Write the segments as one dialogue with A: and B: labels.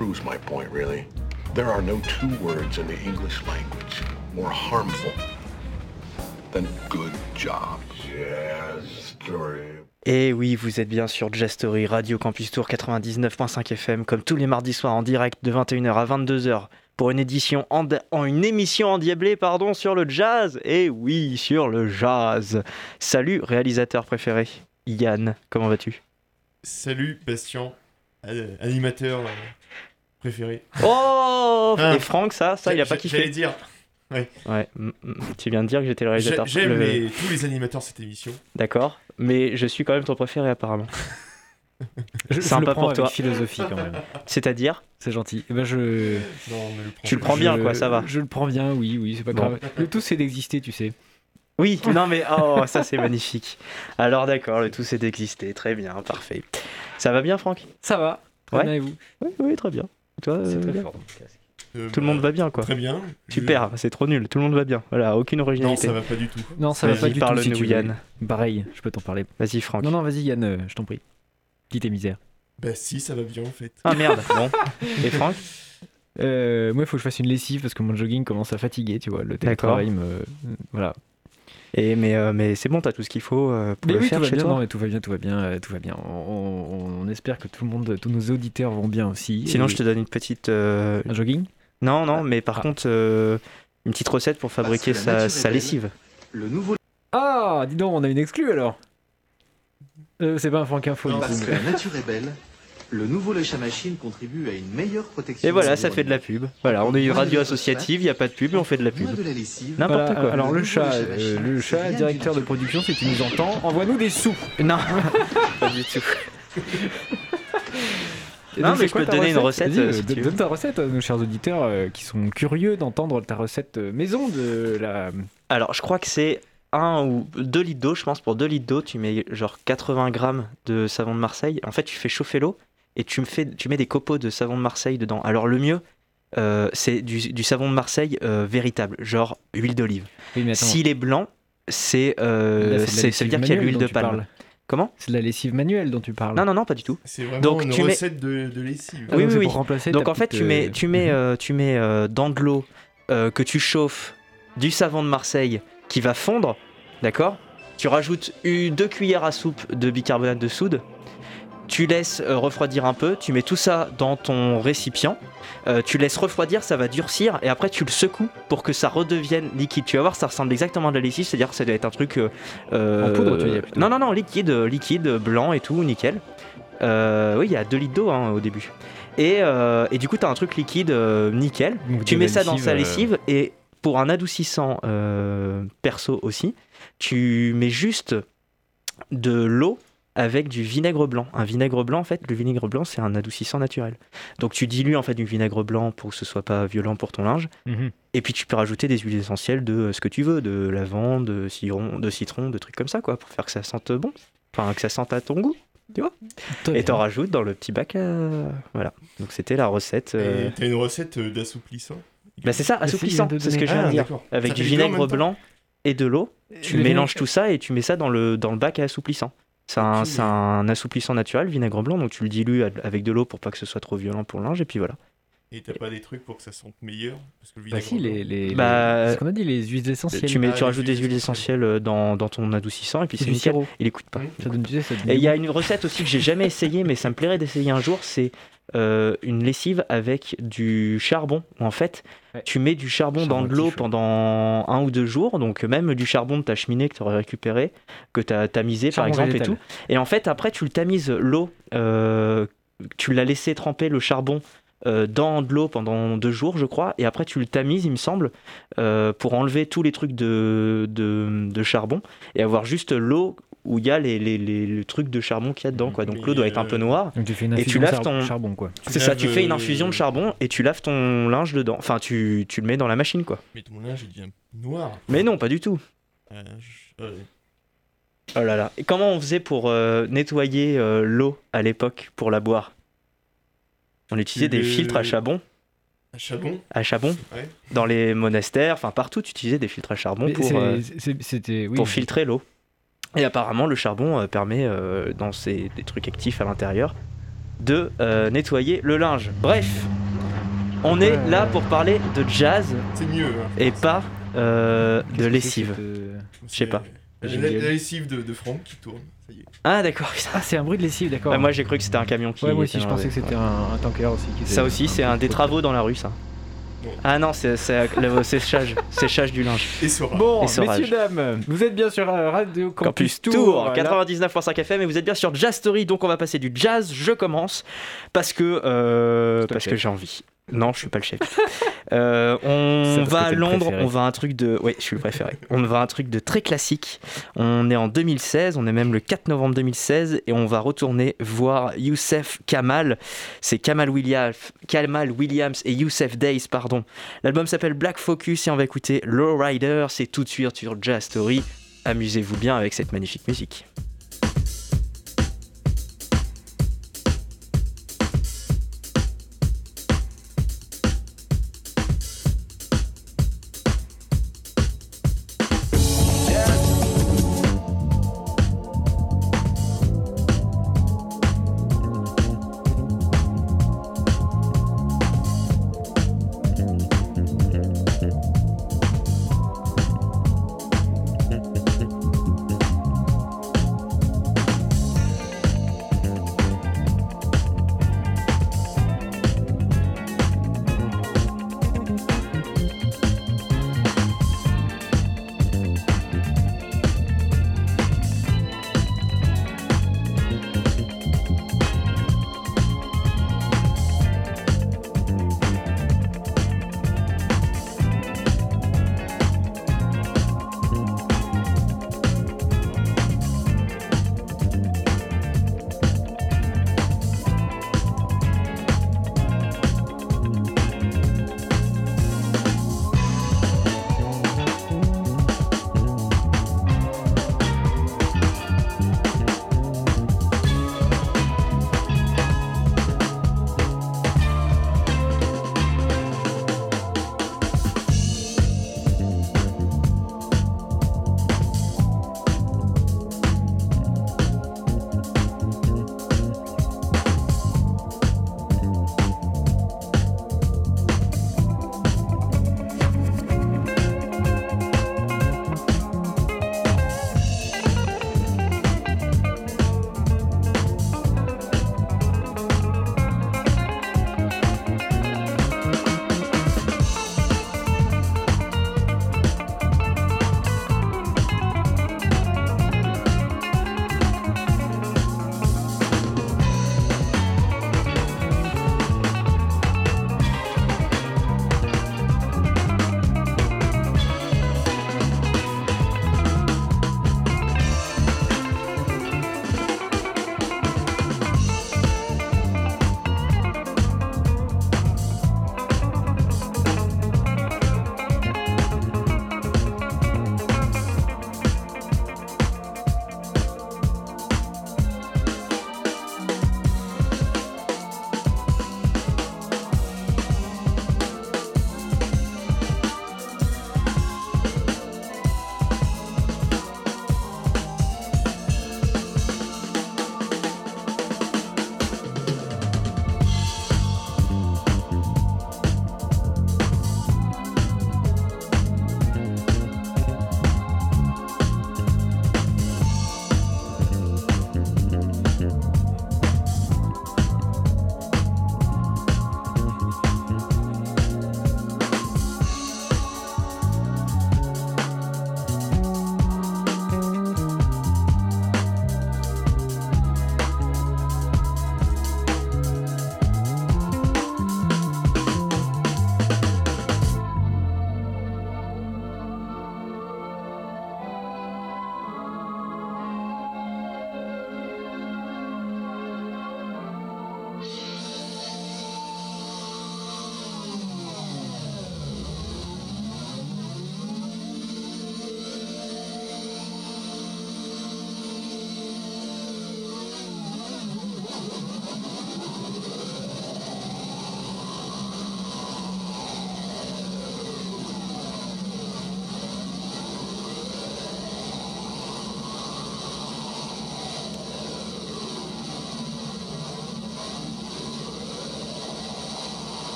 A: proves my point, really. There are no two words in the English language more harmful than good job. Jazz story.
B: Et oui, vous êtes bien sur Jazz Story, Radio Campus Tour 99.5 FM, comme tous les mardis soirs en direct de 21h à 22h pour une édition en, en une émission endiablée pardon sur le jazz. Et oui, sur le jazz. Salut réalisateur préféré, Yann, comment vas-tu?
C: Salut Bastien, euh, animateur euh, préféré.
B: Oh
C: Ah.
B: Et Franck, ça, ça, il a pas
C: J'a- J'allais
B: kiffé.
C: dire,
B: Ouais, mm, tu viens de dire que j'étais le réalisateur.
C: j'aime
B: le-
C: les- tous les animateurs de cette émission.
B: D'accord, mais je suis quand même ton préféré apparemment.
D: Je, je
B: Sympa
D: le prends
B: pour toi.
D: philosophie quand même.
B: C'est-à-dire
D: C'est gentil. Eh ben je,
C: Non, mais le
B: Tu le prends bien,
D: je-
B: quoi, ça va.
D: Je le prends bien, oui, oui, c'est pas
B: Bon.
D: grave. Le tout c'est d'exister, tu sais.
B: Oui, non mais oh, ça c'est magnifique. Alors d'accord, le tout c'est d'exister, très bien, parfait. Ça va bien Franck?
D: Ça va. Très
B: Ouais.
D: bien et vous?
B: Oui, oui, très bien. Toi,
D: C'est
B: euh,
D: très
B: bien
D: fort.
C: Euh,
B: Tout le
C: bah,
B: monde va bien quoi.
C: Très bien. Je-
B: Super, c'est trop nul, tout le monde va bien. Voilà, aucune
C: Non,
B: originalité.
C: ça va pas du tout.
D: Non, ça va pas du tout.
B: parle-nous,
D: si tu veux.
B: Yann.
D: Pareil, je peux t'en parler.
B: Vas-y Franck.
D: Non, non, vas-y Yann, euh, je t'en prie. Dis tes misères.
C: Bah si, ça va bien en fait.
B: Ah merde, bon. Et Franck
D: Euh, moi, il faut que je fasse une lessive parce que mon jogging commence à fatiguer, tu vois. Le télétravail me. Voilà.
B: Et mais, euh, mais c'est bon, t'as tout ce qu'il faut euh, pour
D: Mais
B: le
D: oui,
B: faire
D: tout va
B: chez
D: bien,
B: toi
D: non, mais tout va bien, tout va bien, euh, tout va bien. On, on- on espère que tout le monde, tous nos auditeurs vont bien aussi.
B: Sinon,
D: Et-
B: je te donne une petite. euh,
D: Un jogging?
B: Non, non, mais par
D: Ah.
B: contre, euh, une petite recette pour fabriquer
E: la
B: sa, lessive.
E: Le nouveau
D: Ah, dis donc, on a une exclue alors. Euh, c'est pas un Franck Info.
C: Non,
D: du coup,
E: parce que la nature est belle, le nouveau Lecha Machine contribue à une meilleure protection.
B: Et voilà, ça fait de la pub. Voilà, on est une radio associative, il n'y a pas de pub, mais on fait de la pub.
E: Moins de la lessive.
B: N'importe
D: Voilà,
B: quoi.
D: Alors le
E: Le
D: chat, euh, le
E: Machine,
D: chat, directeur de production, si tu nous entends, envoie-nous des sous.
B: Non, pas du tout. Non, mais je
D: quoi
B: peux te donner une recette, euh,
D: euh,
B: si
D: donne- ta recette à nos chers auditeurs euh, qui sont curieux d'entendre ta recette euh, maison de la.
B: Alors, je crois que c'est 1 ou 2 litres d'eau, je pense. Pour 2 litres d'eau, tu mets genre 80 grammes de savon de Marseille. En fait, tu fais chauffer l'eau et tu, me fais, tu mets des copeaux de savon de Marseille dedans. Alors, le mieux, euh, c'est du, du savon de Marseille euh, véritable, genre huile d'olive.
D: Oui.
B: S'il est blanc, c'est, euh,
D: c'est
B: ça veut
D: lessive
B: dire qu'il y a l'huile de palme.
D: parles.
B: Comment?
D: C'est de la lessive manuelle dont tu parles.
B: Non, non, non, pas du tout.
C: C'est vraiment
B: Donc,
C: une
B: tu mets-
C: recette de, de lessive.
D: Ah,
B: Oui,
D: donc
B: oui, oui.
D: pour remplacer
B: Donc en fait,
D: petite,
B: tu mets, tu mets, tu mets euh, dans de l'eau euh, que tu chauffes du savon de Marseille qui va fondre, d'accord? Tu rajoutes une, deux cuillères à soupe de bicarbonate de soude. Tu laisses euh, refroidir un peu, tu mets tout ça dans ton récipient, euh, tu laisses refroidir, ça va durcir et après tu le secoues pour que ça redevienne liquide. Tu vas voir, ça ressemble exactement à de la lessive, c'est-à-dire que ça doit être un truc. euh,
D: En poudre, tu veux dire, plutôt.
B: Non, non, non, liquide, liquide, blanc et tout, nickel. Euh, oui, il y a 2 litres d'eau hein, au début. Et, et du coup, tu as un truc liquide nickel.
D: Donc,
B: Tu mets ça dans sa lessive et pour un adoucissant perso aussi, tu mets juste de l'eau avec du vinaigre blanc. Un vinaigre blanc, en fait, le vinaigre blanc, c'est un adoucissant naturel. Donc tu dilues en fait du vinaigre blanc pour que ce soit pas violent pour ton linge.
D: mhm.
B: Et puis tu peux rajouter des huiles essentielles de euh, ce que tu veux, de lavande, de citron, de citron, de trucs comme ça, quoi, pour faire que ça sente bon. Enfin, que ça sente à ton goût.
D: Très
B: Et
D: bien.
B: t'en rajoutes dans le petit bac. à- Voilà. Donc c'était la recette. euh,
C: Et T'as une recette euh, d'assouplissant
B: Bah c'est ça,
D: si,
B: assouplissant. C'est ce que je
D: donner-
B: viens de
C: Ah,
B: dire. Avec
C: Ça
B: du vinaigre blanc et de l'eau. Tu
D: Le
B: mélanges
D: vinaigre-
B: tout ça et tu mets ça dans le, dans le bac à assouplissant. C'est un, un assouplissant naturel, vinaigre blanc, donc tu le dilues avec de l'eau pour pas que ce soit trop violent pour le linge, et puis voilà.
C: Et t'as pas des trucs pour que ça sente meilleur Parce que le
D: Bah si, les, les,
B: Bah,
D: les- ce qu'on a dit, les huiles essentielles.
B: Tu, mets,
C: Ah,
B: tu
C: les
B: rajoutes des
C: huiles
B: essentielles euh, dans, dans ton adoucissant, et puis
D: C'est du
B: nickel.
D: sirop.
B: Il écoute pas.
C: Mmh.
D: Ça donne, sais, ça donne
B: Et il y a une recette aussi que j'ai jamais essayé, mais ça me plairait d'essayer un jour, c'est euh, une lessive avec du charbon. En fait,
D: Ouais.
B: tu mets du charbon
D: Charbon
B: dans de l'eau pendant un ou deux jours, donc même du charbon de ta cheminée que tu aurais récupéré, que tu as tamisé par exemple
D: végétal.
B: et tout. Et en fait, après, tu le tamises l'eau, euh, tu l'as laissé tremper le charbon. Euh, dans de l'eau pendant deux jours, je crois, et après tu le tamises, il me semble, euh, pour enlever tous les trucs de, de, de charbon et avoir juste l'eau où il y a les, les, les- le truc de charbon qu'il y a dedans. Quoi. Donc l'eau doit être un peu
C: euh,
B: noire.
D: Donc tu fais une
B: Et tu
D: infusion
B: laves ton-
D: charbon, quoi.
B: C'est ça, tu fais une infusion de charbon et tu laves ton linge dedans. Enfin, tu, tu le mets dans la machine, quoi.
C: Mais ton linge, il devient noir.
B: Mais non, pas du tout.
C: Euh, je-.
B: Oh là là. Et comment on faisait pour euh, nettoyer euh, l'eau à l'époque pour la boire? On utilisait des filtres à charbon,
C: Un charbon?
B: À charbon
C: Ouais.
B: dans les monastères, enfin partout, tu utilisais des filtres à charbon pour, euh.
D: Oui,
B: pour filtrer l'eau. Et apparemment, le charbon euh, permet, euh, dans ces, des trucs actifs à l'intérieur, de euh, nettoyer le linge. Bref, on est là pour parler de jazz
C: C'est mieux. hein.
B: et pas de lessive. je sais pas.
C: La,
D: J'ai
C: la- lessive de, de Franck qui tourne. Ça y est.
B: Ah d'accord.
D: Ah, c'est un bruit de lessive, d'accord.
B: Ouais, moi j'ai cru que c'était un camion qui.
D: Ouais, moi aussi, je pensais que c'était un, un tanker aussi. qui
B: Ça aussi, c'est un des
D: de-
B: travaux dans la rue, ça. Ah non, c'est séchage, séchage du linge.
C: Et.
D: Bon,
B: Et
D: messieurs, dames, vous êtes bien sur euh, Radio
B: Campus
D: Campus,
B: Tour,
D: là.
B: 99.5 FM et vous êtes bien sur Jazz Story, donc on va passer du jazz. Je commence parce que euh, parce que j'ai envie. Non, je suis pas le chef. Euh, on va à Londres,
D: préféré.
B: on va à un truc de. Oui, je suis le préféré. on va à un truc de très classique. On est en 2016, on est même le 4 novembre 2016 et on va retourner voir Youssef Kamal. C'est Kamal Williams, Kamal Williams et Youssef Days, pardon. L'album s'appelle Black Focus et on va écouter Low Rider. C'est tout de suite sur Jazz Story. Amusez-vous bien avec cette magnifique musique.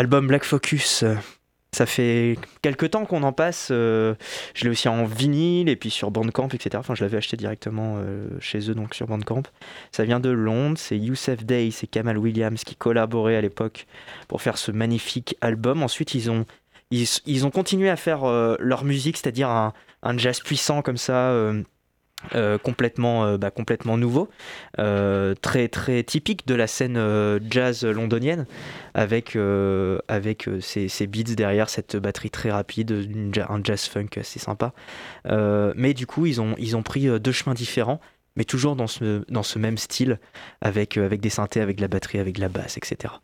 B: Album Black Focus. euh, Ça fait quelques temps qu'on en passe. euh, je l'ai aussi en vinyle et puis sur Bandcamp, etc. Enfin, je l'avais acheté directement euh, chez eux, donc sur Bandcamp. Ça vient de Londres. C'est Youssef Day, c'est Kamal Williams qui collaboraient à l'époque pour faire ce magnifique album. Ensuite, ils ont, ils, ont continué à faire leur musique, c'est-à-dire un jazz puissant comme ça. Euh, complètement, euh, bah, complètement nouveau, euh, très très typique de la scène jazz londonienne, avec, avec ces, ces beats derrière, cette batterie très rapide, un jazz funk assez sympa. Mais du coup, ils ont, ils ont pris deux chemins différents, mais toujours dans ce, dans ce même style, avec, avec des synthés, avec la batterie, avec la basse, etc.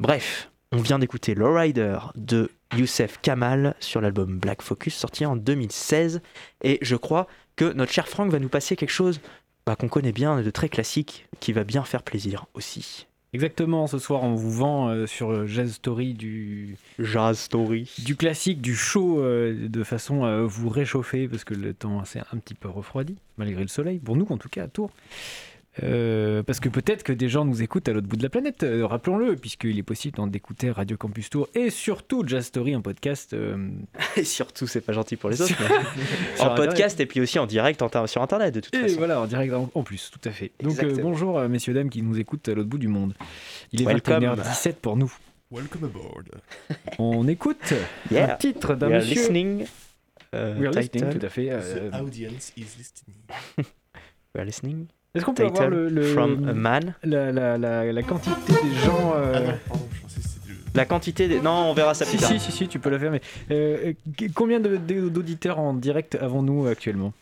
B: Bref, on vient d'écouter Lowrider de Youssef Kamal sur l'album Black Focus, sorti en 2016, et je crois que notre cher Franck va nous passer quelque chose bah, qu'on connaît bien, de très classique, qui va bien faire plaisir aussi.
D: Exactement, ce soir on vous vend euh, sur euh, Jazz Story du,
B: Jazz Story.
D: du classique, du chaud, euh, de façon à vous réchauffer, parce que le temps s'est un petit peu refroidi, malgré le soleil, pour nous en tout cas à Tours. Euh, parce que peut-être que des gens nous écoutent à l'autre bout de la planète, euh, rappelons-le, puisqu'il est possible d'en- d'écouter Radio Campus Tour et surtout Jazz Story, un podcast. euh,
B: Et surtout, c'est pas gentil pour les autres, mais en podcast et puis aussi en direct en- sur Internet, de toute
D: Et
B: façon.
D: voilà, en direct en, en plus, tout à fait. Donc euh, bonjour euh, messieurs, dames qui nous écoutent à l'autre bout du monde. Il est
B: Welcome.
D: 21h17 pour nous.
C: Welcome aboard.
D: On écoute
B: Yeah.
D: un titre d'un
B: We are
D: monsieur.
B: listening. euh,
D: We are listening, tout à fait.
C: The audience is listening.
B: We are listening.
D: Est-ce qu'on peut avoir le, le-
B: From a man?
D: la, la, la, la quantité des gens euh,
C: Ah non, pardon, je pensais que c'était le.
B: La quantité des... Non, on verra ça plus
D: Si,
B: tard.
D: si, si, si, tu peux la faire, mais euh, euh, combien d'auditeurs en direct avons-nous actuellement?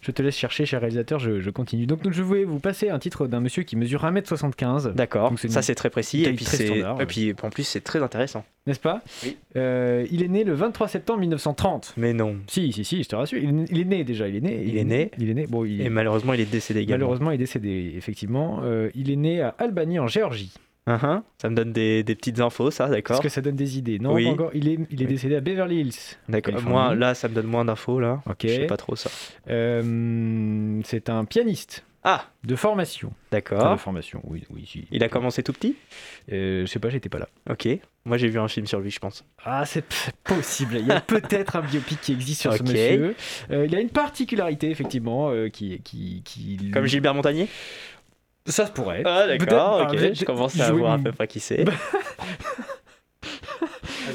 D: Je te laisse chercher, cher réalisateur, je, je continue. Donc, je voulais vous passer un titre d'un monsieur qui mesure 1m75,
B: D'accord, ça c'est très précis et puis
D: très
B: c'est
D: standard,
B: et puis en plus c'est très intéressant.
D: n'est-ce pas
B: Oui.
D: Euh, Il est né le 23 septembre 1930.
B: Mais non.
D: Si, si, si, je te rassure. Il est né, il est né déjà, il est né.
B: Il est né.
D: Il est né. Bon, il,
B: Et malheureusement il est décédé également.
D: malheureusement, il est décédé, effectivement. Euh, il est né à Albany, en Géorgie.
B: Uhum, Ça me donne des, des petites infos, ça, d'accord.
D: Est-ce que ça donne des idées Non,
B: Oui.
D: pas encore. Il est, il est
B: Oui.
D: décédé à Beverly Hills.
B: D'accord. Moi là, ça me donne moins d'infos là.
D: Ok.
B: Je sais pas trop ça.
D: Euh, c'est un pianiste
B: Ah,
D: de formation. Enfin, de
B: d'accord.
D: formation, oui, oui. si.
B: Il a commencé tout petit?
D: Euh, je sais pas, j'étais pas là.
B: Ok. Moi j'ai vu un film sur lui, je pense.
D: Ah, c'est possible. Il y a peut-être un biopic qui existe sur ce
B: Ok.
D: monsieur. Euh, il a une particularité, effectivement, euh, qui, qui, qui.
B: Comme Gilbert Montagnier?
D: Ça se pourrait.
B: Ah d'accord. Ok. Je commence à
D: jouer-
B: voir à peu près qui c'est.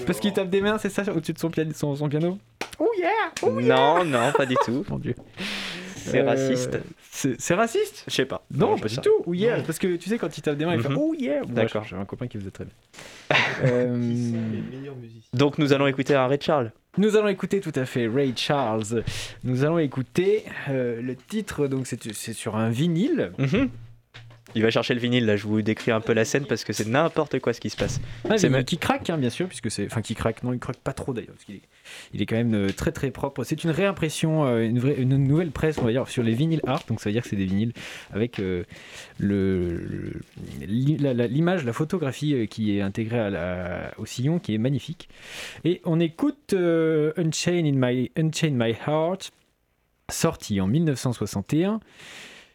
D: Parce qu'il tape des mains, c'est ça, au-dessus de son, piano- son, son piano Oh yeah
B: Non, non, pas du tout.
D: Mon dieu.
B: C'est
D: Euh,
B: raciste.
D: C'est raciste
B: Je sais pas.
D: Non, pas du tout. Oh yeah, parce que tu sais, quand il tape des mains, il fait
B: Mhm.
D: Oh yeah
B: D'accord.
D: J'avais un copain qui faisait très bien.
C: C'est
D: Euh,
C: les meilleurs musiciens.
B: Donc nous allons écouter un Ray Charles.
D: Nous allons écouter tout à fait Ray Charles. Nous allons écouter euh, le titre, donc c'est sur un vinyle.
B: Mhm. Il va chercher le vinyle là. Je vous décris un peu la scène parce que c'est n'importe quoi ce qui se passe. C'est même-
D: qui craque, hein, bien sûr, puisque c'est. Enfin, qui craque, non, il craque pas trop d'ailleurs, parce qu'il est, il est quand même euh, très très propre. C'est une réimpression, euh, une, vraie, une nouvelle presse, on va dire, sur les vinyles art, donc ça veut dire que c'est des vinyles avec euh, le, le- l'i- la- la- l'image, la, photographie qui est intégrée à la- au sillon, qui est magnifique. Et on écoute Unchained, in my, Unchained My Heart, sorti en 1961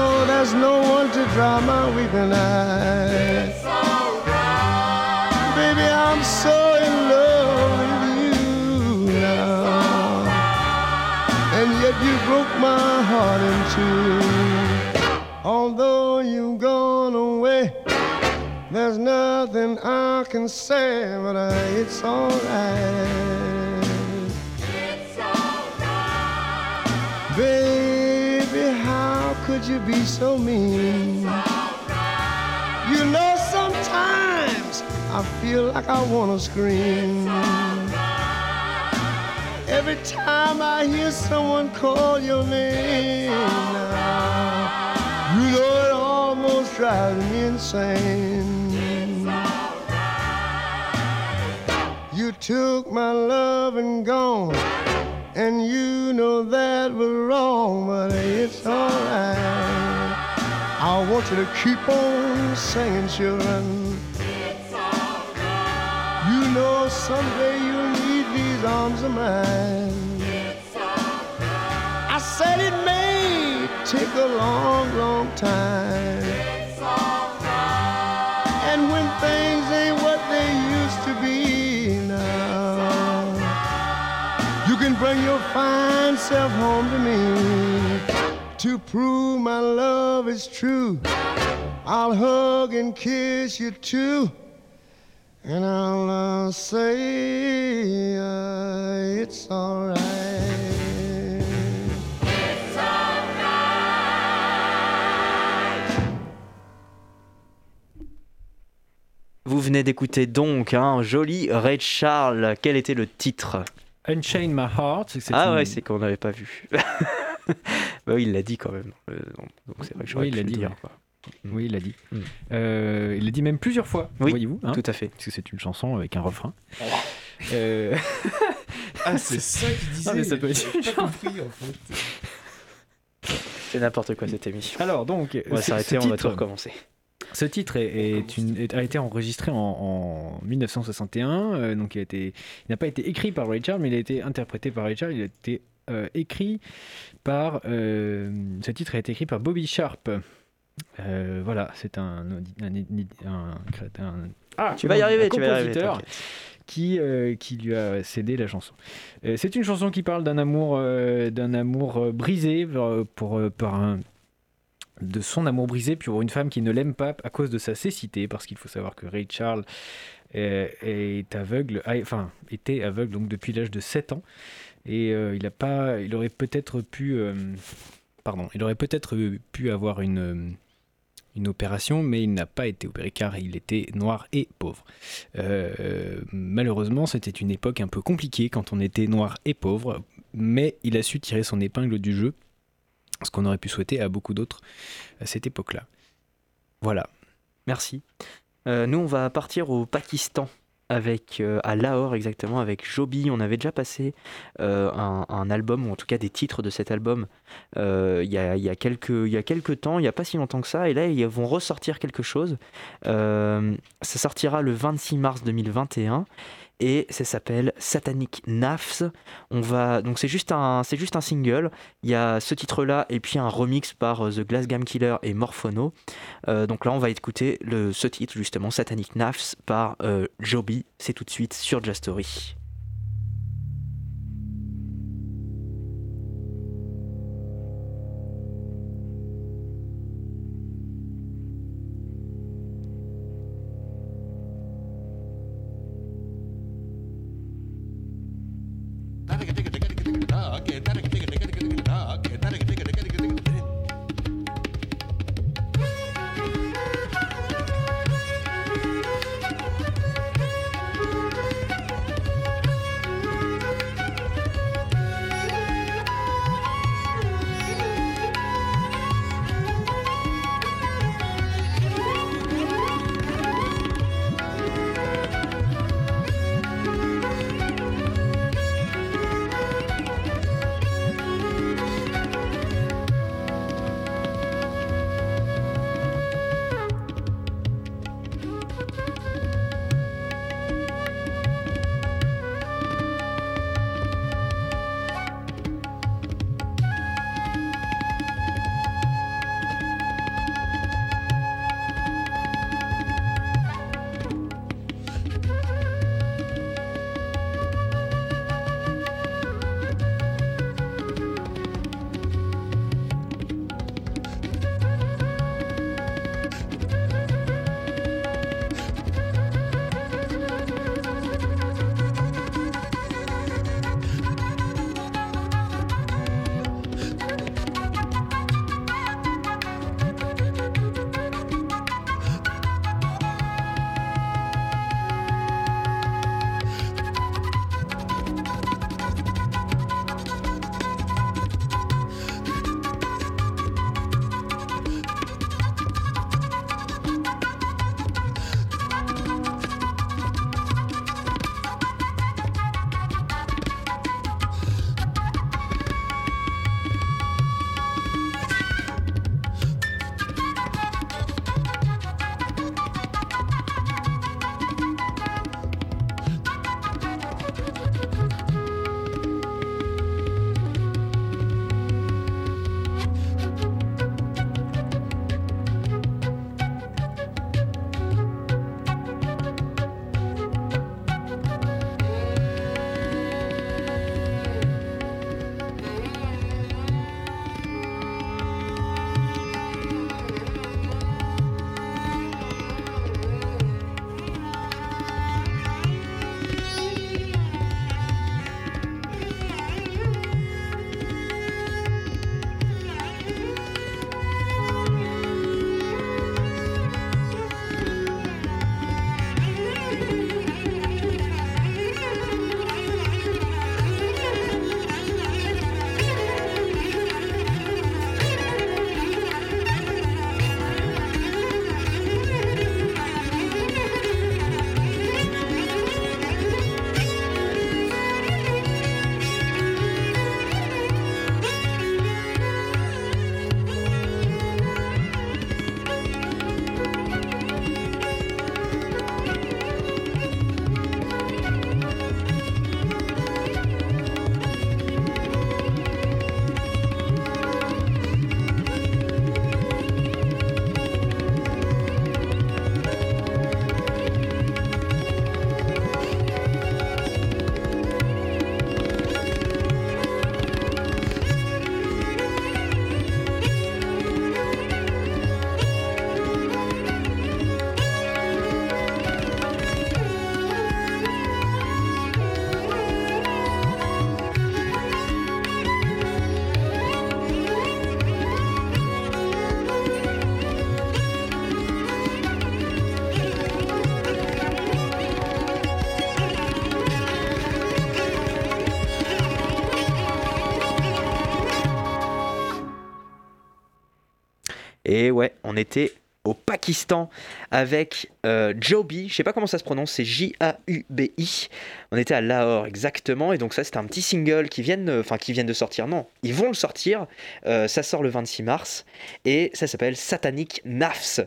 F: Know there's no one to dry my weeping eyes. Baby, I'm so in love with you now. And yet you broke my heart in two. Although you've gone away, there's nothing I can say, but uh, it's alright. Baby, how could you be so mean? You know, sometimes I feel like I wanna scream. Every time I hear someone call your name you know it almost drives me insane. You took my love and gone, and you know that we're wrong, but it's alright. I want you to keep on singing, children. You know someday you'll need these arms of mine. I said it may take a long, long time. You can bring your fine self home to me to prove my love is true. I'll hug and kiss you too. And I'll uh, say uh, it's alright.
B: Vous venez d'écouter donc un joli Ray Charles. Quel était le titre?
D: Unchain My Heart. c'est
B: Ah
D: une-
B: ouais, c'est qu'on n'avait pas vu. bah oui, il l'a dit quand même. Euh, Donc c'est vrai que j'aurais
D: Oui, il
B: pu
D: l'a
B: le
D: dit,
B: dire,
D: ouais.
B: quoi.
D: Oui, il l'a dit.
B: Mm.
D: Euh, il l'a dit même plusieurs fois,
B: Oui,
D: voyez-vous. hein,
B: Tout à fait.
D: parce que c'est une chanson avec un refrain. Euh,
C: Ah, c'est ça qu'il disait.
D: Ah, mais ça peut être
C: J'ai pas compris en fait.
B: C'est n'importe quoi cette émission.
D: Alors donc,
B: On va s'arrêter, on va tout recommencer.
D: Ce titre est, est une- est- a été enregistré en, en 1961, euh, donc il, a été- il n'a pas été écrit par Ray Charles, mais il a été interprété par Ray Charles. Il a été euh, écrit par. euh, ce titre a été écrit par Bobby Sharp. Voilà, c'est un, un, un- un- ah,
B: Tu vas y arriver, tu vas y arriver.
D: qui, euh, qui lui a cédé la chanson. Euh, c'est une chanson qui parle d'un amour, euh, d'un amour brisé pour, par un, de son amour brisé pour une femme qui ne l'aime pas à cause de sa cécité, parce qu'il faut savoir que Ray Charles est aveugle, a- enfin était aveugle donc depuis l'âge de 7 ans, et euh, il pas, il aurait peut-être pu, euh, pardon, il aurait peut-être pu avoir une euh, une opération, mais il n'a pas été opéré car il était noir et pauvre. Malheureusement, c'était une époque un peu compliquée quand on était noir et pauvre, mais il a su tirer son épingle du jeu, ce qu'on aurait pu souhaiter à beaucoup d'autres à cette époque-là. Voilà.
B: Merci. Euh, nous, on va partir au Pakistan, avec, euh, à Lahore exactement, avec Joby. On avait déjà passé euh, un, album, ou en tout cas des titres de cet album, il y, a, y a il y a quelques temps, il n'y a pas si longtemps que ça. Et là, ils vont ressortir quelque chose. Ça sortira le 26 mars 2021. Et ça s'appelle Satanic Nafs. On va donc c'est juste un c'est juste un single. Il y a ce titre là et puis un remix par euh, The Glass Game Killer et Morphono. Euh, donc là, on va écouter le, ce titre, justement, Satanic Nafs, par euh, Joby. C'est tout de suite sur Just Et ouais, on était au Pakistan avec euh, Joby, je sais pas comment ça se prononce, c'est J-A-U-B-I. On était à Lahore exactement, et donc ça c'est un petit single qui viennent, enfin qui de sortir, non, ils vont le sortir, Euh, ça sort le 26 mars, et ça s'appelle Satanic Nafs.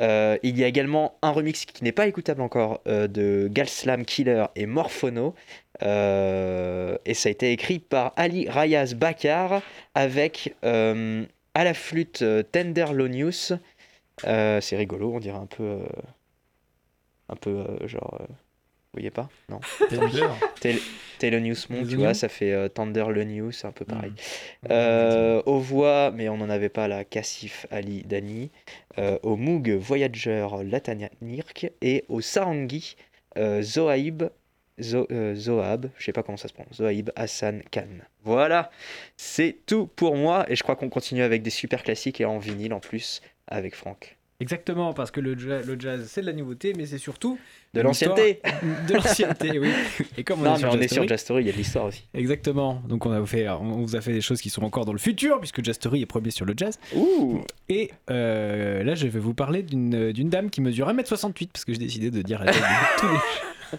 B: Euh, il y a également un remix qui n'est pas écoutable encore euh, de Galslam Killer et Morphono, et ça a été écrit par Ali Rayaz Bakar avec à la flûte euh, Tenderlonius. Euh, c'est rigolo, on dirait un peu. euh, un peu genre. vous voyez pas? Non
C: Tender.
B: Tel- Thelonious Monk,
D: Les
B: tu vois, ça fait euh, Tenderlonius, c'est un peu pareil.
D: Mm.
B: Euh, aux voix, mais on n'en avait pas la Cassif Ali Dani. Euh, au Moog Voyager Latanirk et au Sarangi Zohaib. Zo- euh, Zohab, je sais pas comment ça se prononce, Zohaib Hassan Khan. Voilà, c'est tout pour moi et je crois qu'on continue avec des super classiques et en vinyle en plus avec Franck.
D: Exactement, parce que le, ja- le jazz, c'est de la nouveauté, mais c'est surtout
B: De l'ancienneté
D: De l'ancienneté, oui. Et comme on
B: Non,
D: est
B: mais
D: sur
B: on est
D: Jazz
B: sur
D: Story-
B: Jazz Story, il y a de l'histoire aussi.
D: Exactement. Donc on a fait, on vous a fait des choses qui sont encore dans le futur, puisque Jazz Story est premier sur le jazz.
B: Ouh
D: Et euh, là, je vais vous parler d'une dame qui mesure 1m68, parce que j'ai décidé de dire de tous les...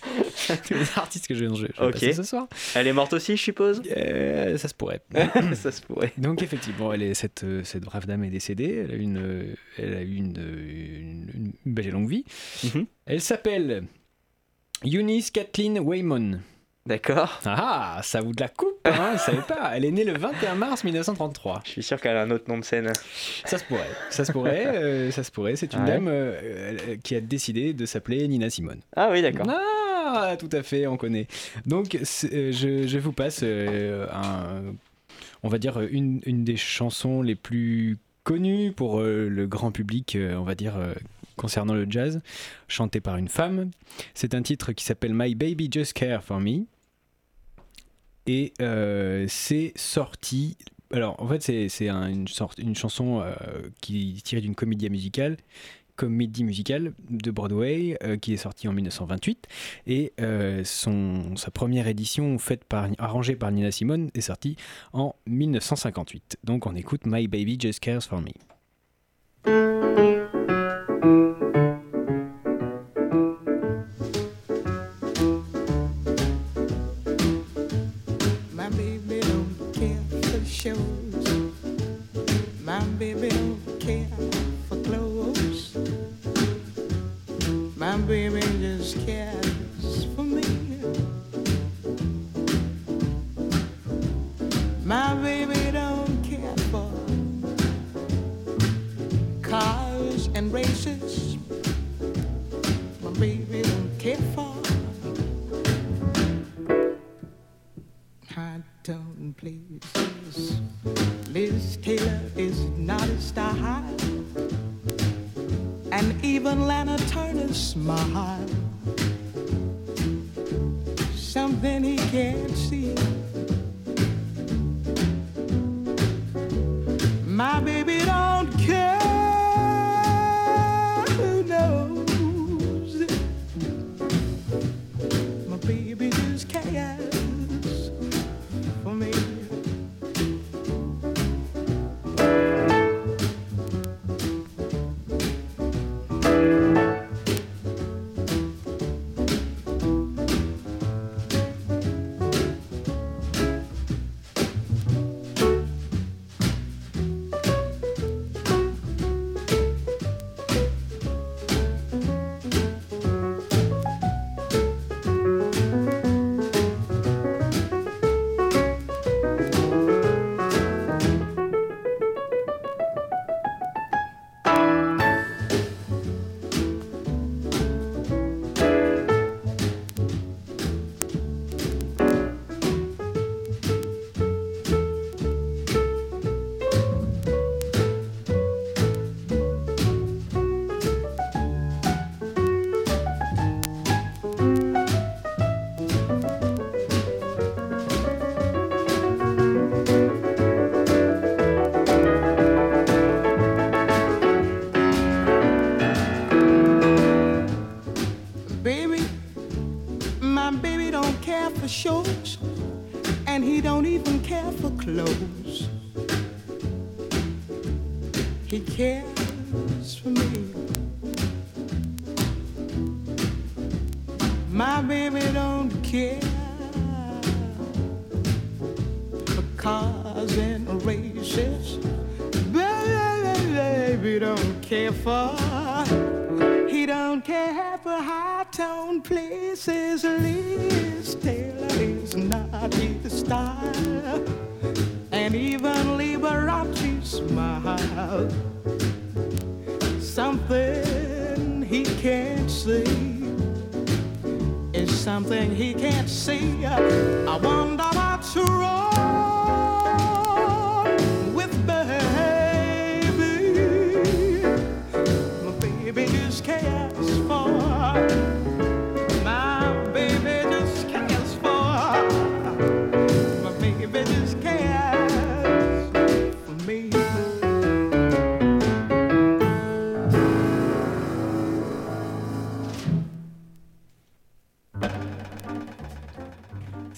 D: tous les artistes que je vais, je vais
B: Ok.
D: passer ce soir.
B: Elle est morte aussi, je suppose
D: Euh, ça se pourrait.
B: Ça se pourrait.
D: Donc effectivement, elle est, cette, euh, cette brave dame est décédée. Elle a eu une, euh, elle a eu une, une- une belle et longue vie.
B: Mhm.
D: Elle s'appelle Eunice Kathleen Waymon.
B: D'accord.
D: Ah, ça vous de la coupe, hein, vous savez pas. Elle est née le 21 mars 1933.
B: Je suis sûr qu'elle a un autre nom de scène.
D: Ça se pourrait. Ça se pourrait. euh, ça se pourrait. C'est une
B: Ouais.
D: dame euh, qui a décidé de s'appeler Nina Simone.
B: Ah oui, d'accord.
D: Ah, tout à fait, on connaît. Donc, euh, je, vous passe euh, un, on va dire une, des chansons les plus connues pour euh, le grand public, on va dire, concernant le jazz, chantée par une femme. C'est un titre qui s'appelle My Baby Just Care for Me. Et c'est sorti. Alors, en fait, c'est c'est un- une, une chanson qui est tirée d'une comédie musicale comédie musicale de Broadway euh, qui est sortie en 1928 et euh, sa première édition faite par, arrangée par Nina Simone est sortie en 1958. Donc on écoute My Baby Just Cares for Me.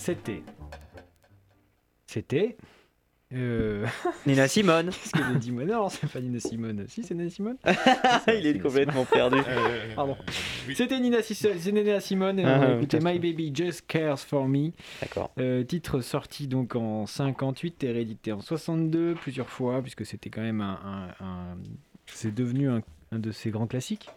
D: C'était. C'était. Euh...
B: Nina Simone.
D: Qu'est-ce qu'elle a dit moi? Non, c'est pas Nina Simone. Si, c'est Nina Simone
B: Il est complètement perdu.
D: Pardon. C'était Nina, Nina Simone et on
B: Ah, putain,
D: My Baby Just Cares For Me.
B: D'accord.
D: Euh, titre sorti donc en 58 et réédité en 62 plusieurs fois puisque c'était quand même un, un- un- c'est devenu un, un de ses grands classiques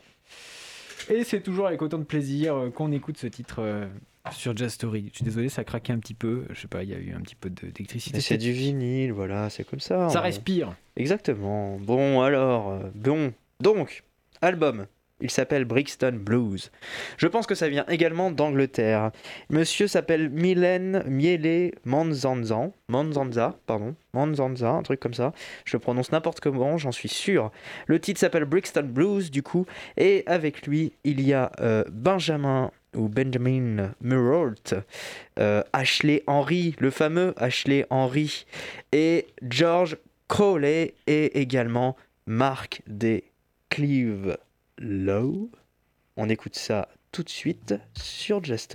D: et c'est toujours avec autant de plaisir euh, qu'on écoute ce titre euh, sur Jazz Story. Je suis désolé, ça a craqué un petit peu. Je sais pas, il y a eu un petit peu d'électricité.
B: C'est du vinyle, voilà, c'est comme ça.
D: Ça
B: On-
D: respire.
B: Exactement. Bon, alors, euh, bon. Donc, album. Il s'appelle Brixton Blues. Je pense que ça vient également d'Angleterre. Monsieur s'appelle Mylène Miele Manzanza. Manzanza, pardon. Manzanza, un truc comme ça. Je le prononce n'importe comment, j'en suis sûr. Le titre s'appelle Brixton Blues, du coup. Et avec lui, il y a euh, Benjamin ou Benjamin Murault, euh, Ashley Henry, le fameux Ashley Henry, et George Crowley et également Marc des Cleve Low. On écoute ça tout de suite sur Jazz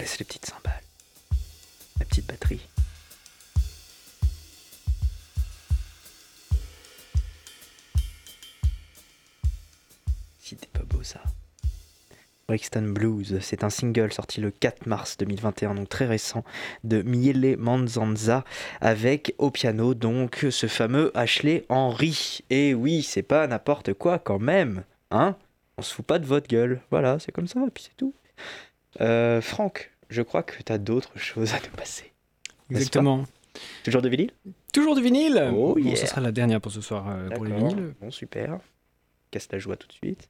B: laisse les petites cymbales. La petite batterie. Si t'es pas beau ça. Brixton Blues, c'est un single sorti le 4 mars 2021, donc très récent, de Miele Manzanza, avec au piano donc ce fameux Ashley Henry. Et oui, c'est pas n'importe quoi quand même, hein On se fout pas de votre gueule, voilà, c'est comme ça, et puis c'est tout. Euh, Franck, je crois que t'as d'autres choses à nous passer.
D: Exactement.
B: Toujours de vinyle?
D: Toujours du vinyle
B: Oh,
D: Bon,
B: yeah.
D: ce sera la dernière pour ce soir euh, pour les vinyles.
B: Bon, super. Casse la joie tout de suite.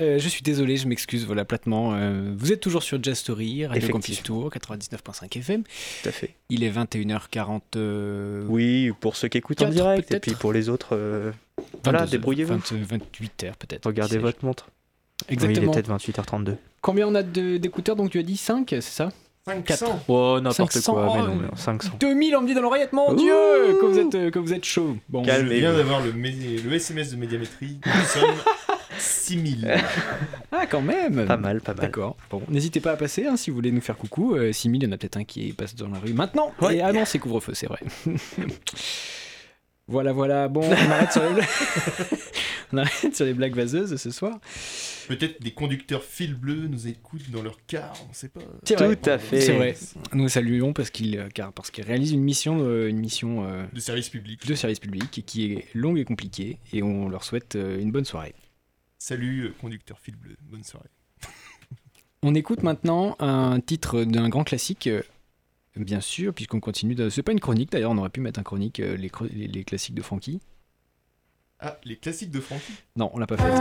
D: Euh, je suis désolé, je m'excuse, voilà, platement. euh, vous êtes toujours sur Jazz Story, Radio. Campus Tour, 99.5 FM.
B: Tout à fait.
D: Il est 21h40. euh,
B: Oui, pour ceux qui écoutent en direct, et puis pour les autres, voilà,
D: 22,
B: débrouillez-vous.
D: 20, 28h peut-être.
B: Regardez votre montre. Oui, il est
D: Exactement.
B: peut-être 28h32.
D: Combien on a de- d'écouteurs Donc tu as dit 5, c'est ça
C: 500
B: Oh, n'importe
D: 500,
B: quoi, mais
D: oh,
B: non,
D: non.
B: mais 500.
D: 2000, on me dit dans l'oreillette, mon
B: Ouh.
D: Dieu que vous, êtes, euh, que vous êtes chaud. Bon,
B: Calme.
C: Je viens d'avoir le SMS de médiamétrie. Nous sommes 6000.
D: ah, quand même
B: Pas mal, pas mal.
D: D'accord. Bon, n'hésitez pas à passer hein, si vous voulez nous faire coucou. Euh, 6000, il y en a peut-être un qui passe dans la rue maintenant.
B: Ouais.
D: Et, ah non, c'est couvre-feu, c'est vrai. voilà, voilà. Bon, on arrête, sur les blagues... on arrête sur les blagues vaseuses ce soir.
C: Peut-être des conducteurs fil bleu nous écoutent dans leur car, on sait pas.
D: C'est
B: Tout
D: vrai.
B: à fait.
D: C'est vrai. Nous saluons parce qu'il euh, car parce qu'il réalise une mission, euh, une mission euh,
C: De service public.
D: de service public et qui est longue et compliquée. Et on leur souhaite euh, une bonne soirée.
C: Salut, conducteur fil bleu. Bonne soirée.
D: On écoute maintenant un titre d'un grand classique, bien sûr, puisqu'on continue. De... C'est pas une chronique d'ailleurs, on aurait pu mettre un chronique, euh, les, chro- les- les classiques de Frankie.
C: Ah, les classiques de Francky.
D: Non, on l'a pas fait.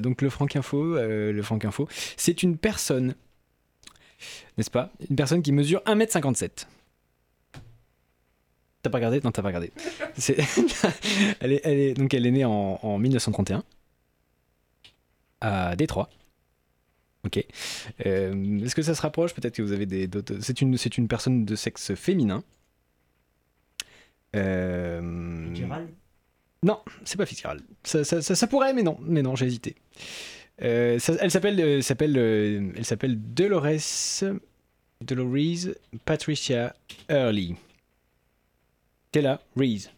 D: Donc le Franck Info, euh, le Franck Info, c'est une personne, n'est-ce pas? Une personne qui mesure 1m57. T'as pas regardé? Non, t'as pas regardé. C'est- elle, est, elle est- donc elle est née en, en 1931 à Détroit. Ok. Euh, Est-ce que ça se rapproche? Peut-être que vous avez des d'autres. C'est une, c'est une personne de sexe féminin. Euh, non, c'est pas Fitzgerald. Ça, ça, ça- ça pourrait, mais non, mais non, j'ai hésité. Euh, elle s'appelle, euh, s'appelle, elle s'appelle Dolores, Dolores Patricia Early. Tella Reese.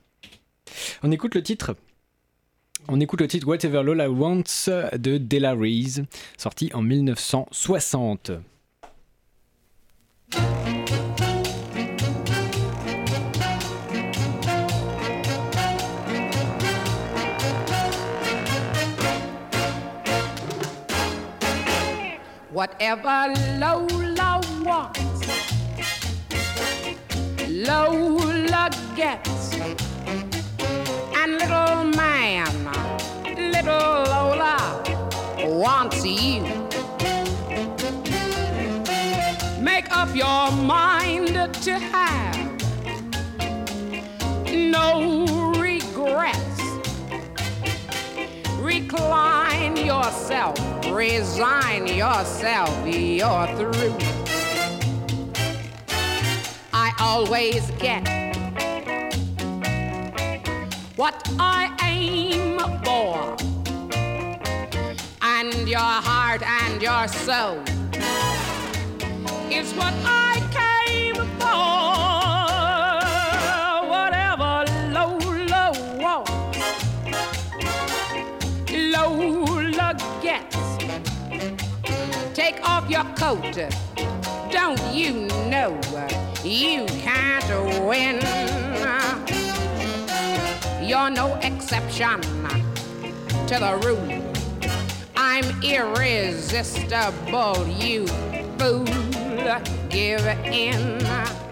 D: On écoute le titre. On écoute le titre Whatever Lola Wants de Della Reese, sorti en 1960.
G: Whatever Lola wants, Lola gets. And little man, little Lola wants you. Make up your mind to have no regrets. Recline yourself, resign yourself, you're through. I always get what I aim for, and your heart and your soul is what I came for. Whatever Lola wants. Lola gets. Take off your coat. Don't you know you can't win? You're no exception to the rule. I'm irresistible, you fool. Give in.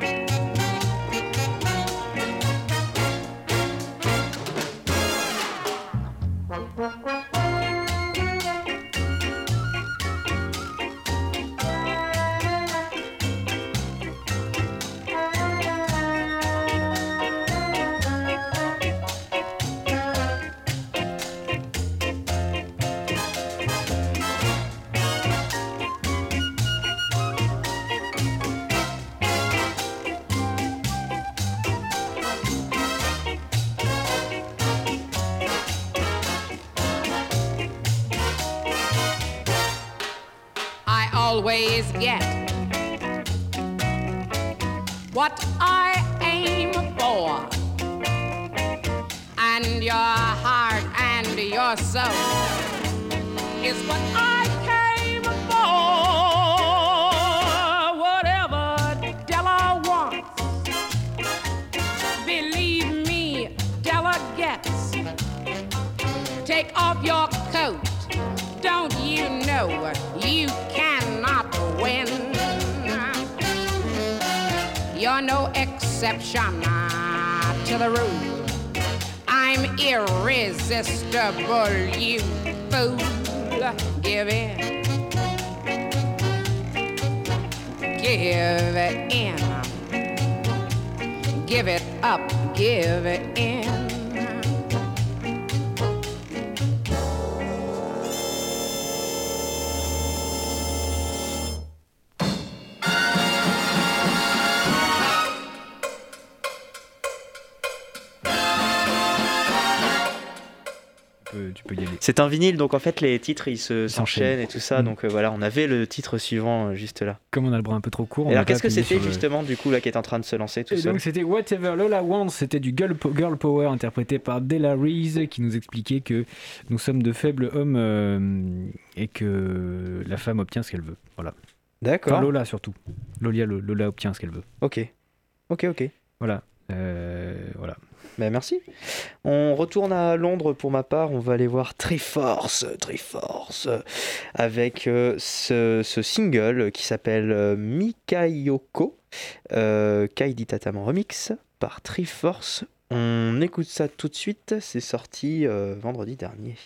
B: C'est un vinyle, donc en fait les titres ils se-
D: s'enchaînent.
B: et tout ça.
D: Mm.
B: Donc euh, voilà, on avait le titre suivant euh, juste là.
D: Comme on a le bras un peu trop court.
B: Et alors qu'est-ce que c'était
D: le-
B: justement du coup là qui est en train de se lancer tout
D: Et
B: seul
D: donc c'était Whatever Lola Wants, c'était du girl, po- girl Power interprété par Della Reese qui nous expliquait que nous sommes de faibles hommes euh, et que la femme obtient ce qu'elle veut. Voilà.
B: D'accord.
D: Enfin, Lola surtout. Lola, Lola obtient ce qu'elle veut.
B: Ok. Ok, ok.
D: Voilà. Voilà.
B: Ben merci. On retourne à Londres pour ma part. On va aller voir Triforce, Triforce, avec euh, ce, single qui s'appelle euh, Mikayoko, euh, Kaidi Remix par Triforce. On écoute ça tout de suite. C'est sorti euh, vendredi dernier.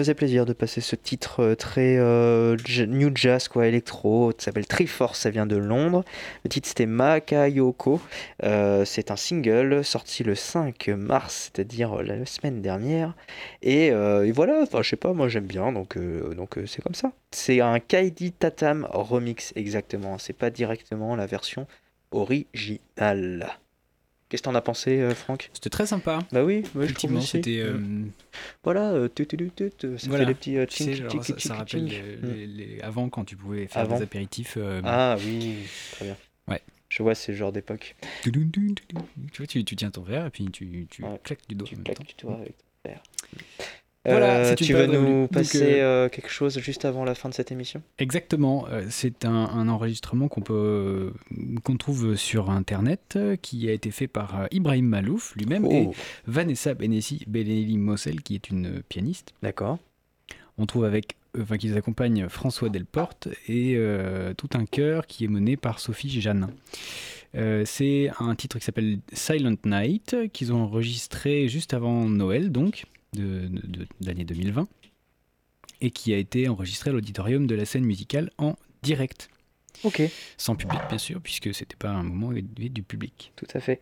B: Faisait plaisir de passer ce titre euh, très euh, new jazz, quoi, électro. Ça s'appelle Triforce, ça vient de Londres. Le titre c'était Makayoko. Euh, c'est un single sorti le 5 mars, c'est-à-dire euh, la semaine dernière. Et, et voilà, enfin, je sais pas, moi j'aime bien, donc donc c'est comme ça. C'est un Kaidi Tatam remix, exactement. C'est pas directement la version originale. Qu'est-ce que t'en as pensé, euh, Franck?
D: C'était très sympa.
B: Bah oui, oui, je trouve
D: c'était. euh,
B: Voilà, euh, tu, tu, tu, tu, tu, ça
D: voilà.
B: fait des petits euh,
D: Tu sais, genre, ça, ça rappelle les- les- les- avant quand tu pouvais faire
B: Avant.
D: des apéritifs. euh,
B: Ah oui, très bien.
D: Ouais.
B: Je vois ce genre d'époque.
D: Tu vois, tu, tu tiens ton verre et puis tu, tu
B: Ouais.
D: claques du doigt.
B: Tu claques du doigt avec ton verre.
D: Voilà,
B: Euh, tu veux nous
D: Donc,
B: passer
D: euh,
B: euh, quelque chose juste avant la fin de cette émission?
D: Exactement, euh, c'est un, un enregistrement qu'on peut qu'on trouve sur internet euh, qui a été fait par euh, Ibrahim Malouf lui-même et
B: Oh,
D: Vanessa Benessi Benelli Mossel qui est une pianiste.
B: d'accord.
D: On trouve avec euh, enfin qui les accompagne François Delporte et euh, tout un chœur qui est mené par Sophie Jeanne. Euh, c'est un titre qui s'appelle Silent Night qu'ils ont enregistré juste avant Noël donc de, de- de l'année 2020 et qui a été enregistré à l'auditorium de la scène musicale en direct
B: Ok,
D: sans public bien sûr puisque c'était pas un moment avait du public.
B: tout à fait.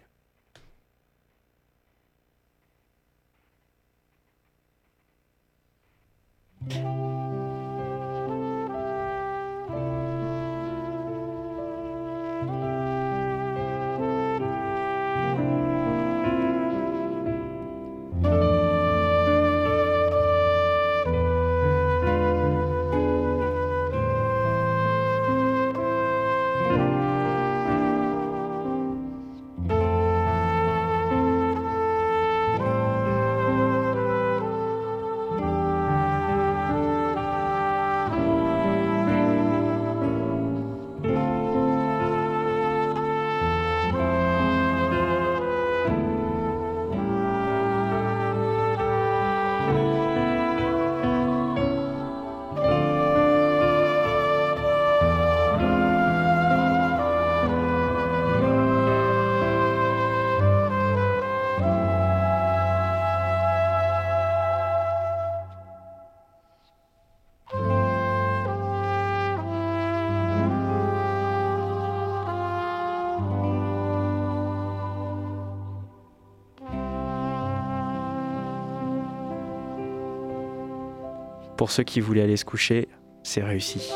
B: Pour ceux qui voulaient aller se coucher, c'est réussi.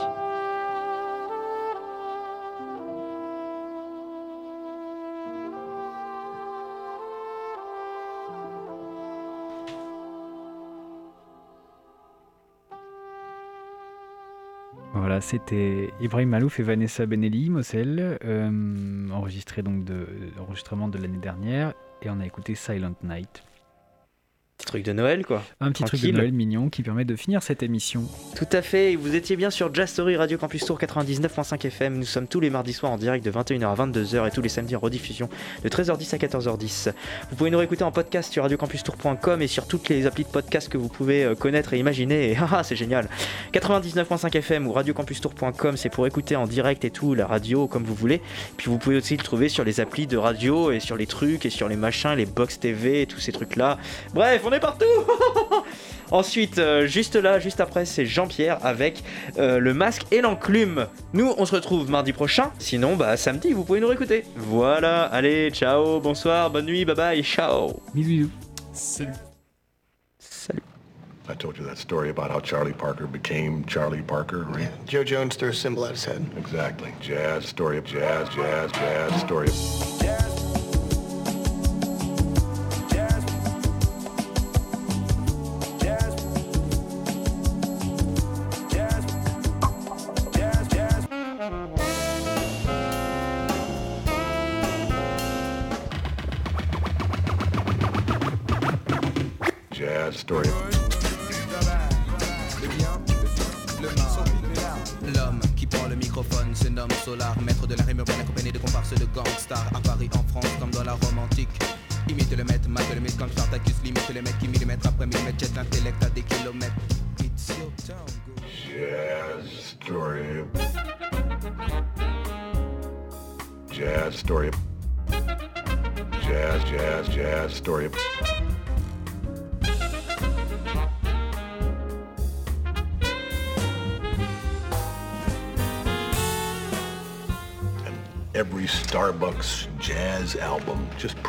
D: Voilà, c'était Ibrahim Malouf et Vanessa Benelli Mossel, euh, enregistré donc de enregistrement de l'année dernière et on a écouté Silent Night.
B: Petit truc de Noël, quoi.
D: Un petit truc de. Noël mignon qui permet de finir cette émission.
B: Tout à fait, vous étiez bien sur Jazz Story Radio Campus Tour 99.5 FM. Nous sommes tous les mardis soirs en direct de 21h à 22h et tous les samedis en rediffusion de 13h10 à 14h10. Vous pouvez nous réécouter en podcast sur radiocampustour.com et sur toutes les applis de podcast que vous pouvez euh, connaître et imaginer. Et haha, c'est génial. 99.5 FM ou radiocampustour.com, c'est pour écouter en direct et tout, la radio comme vous voulez. Puis vous pouvez aussi le trouver sur les applis de radio et sur les trucs et sur les machins, les box TV et tous ces trucs là. Bref, on est partout Ensuite, euh, juste là, juste après, c'est Jean-Pierre avec euh, le masque et l'enclume. Nous, on se retrouve mardi prochain. Sinon, bah samedi, vous pouvez nous réécouter. Voilà, allez, ciao, bonsoir, bonne nuit, bye bye, ciao.
D: Bisous bisous.
C: Salut.
B: Salut.
A: I told you that story about how Charlie Parker became Charlie Parker, right?
H: Joe Jones threw a symbol at his head.
A: Exactly. Jazz, story of jazz, jazz, jazz, story of... Jazz,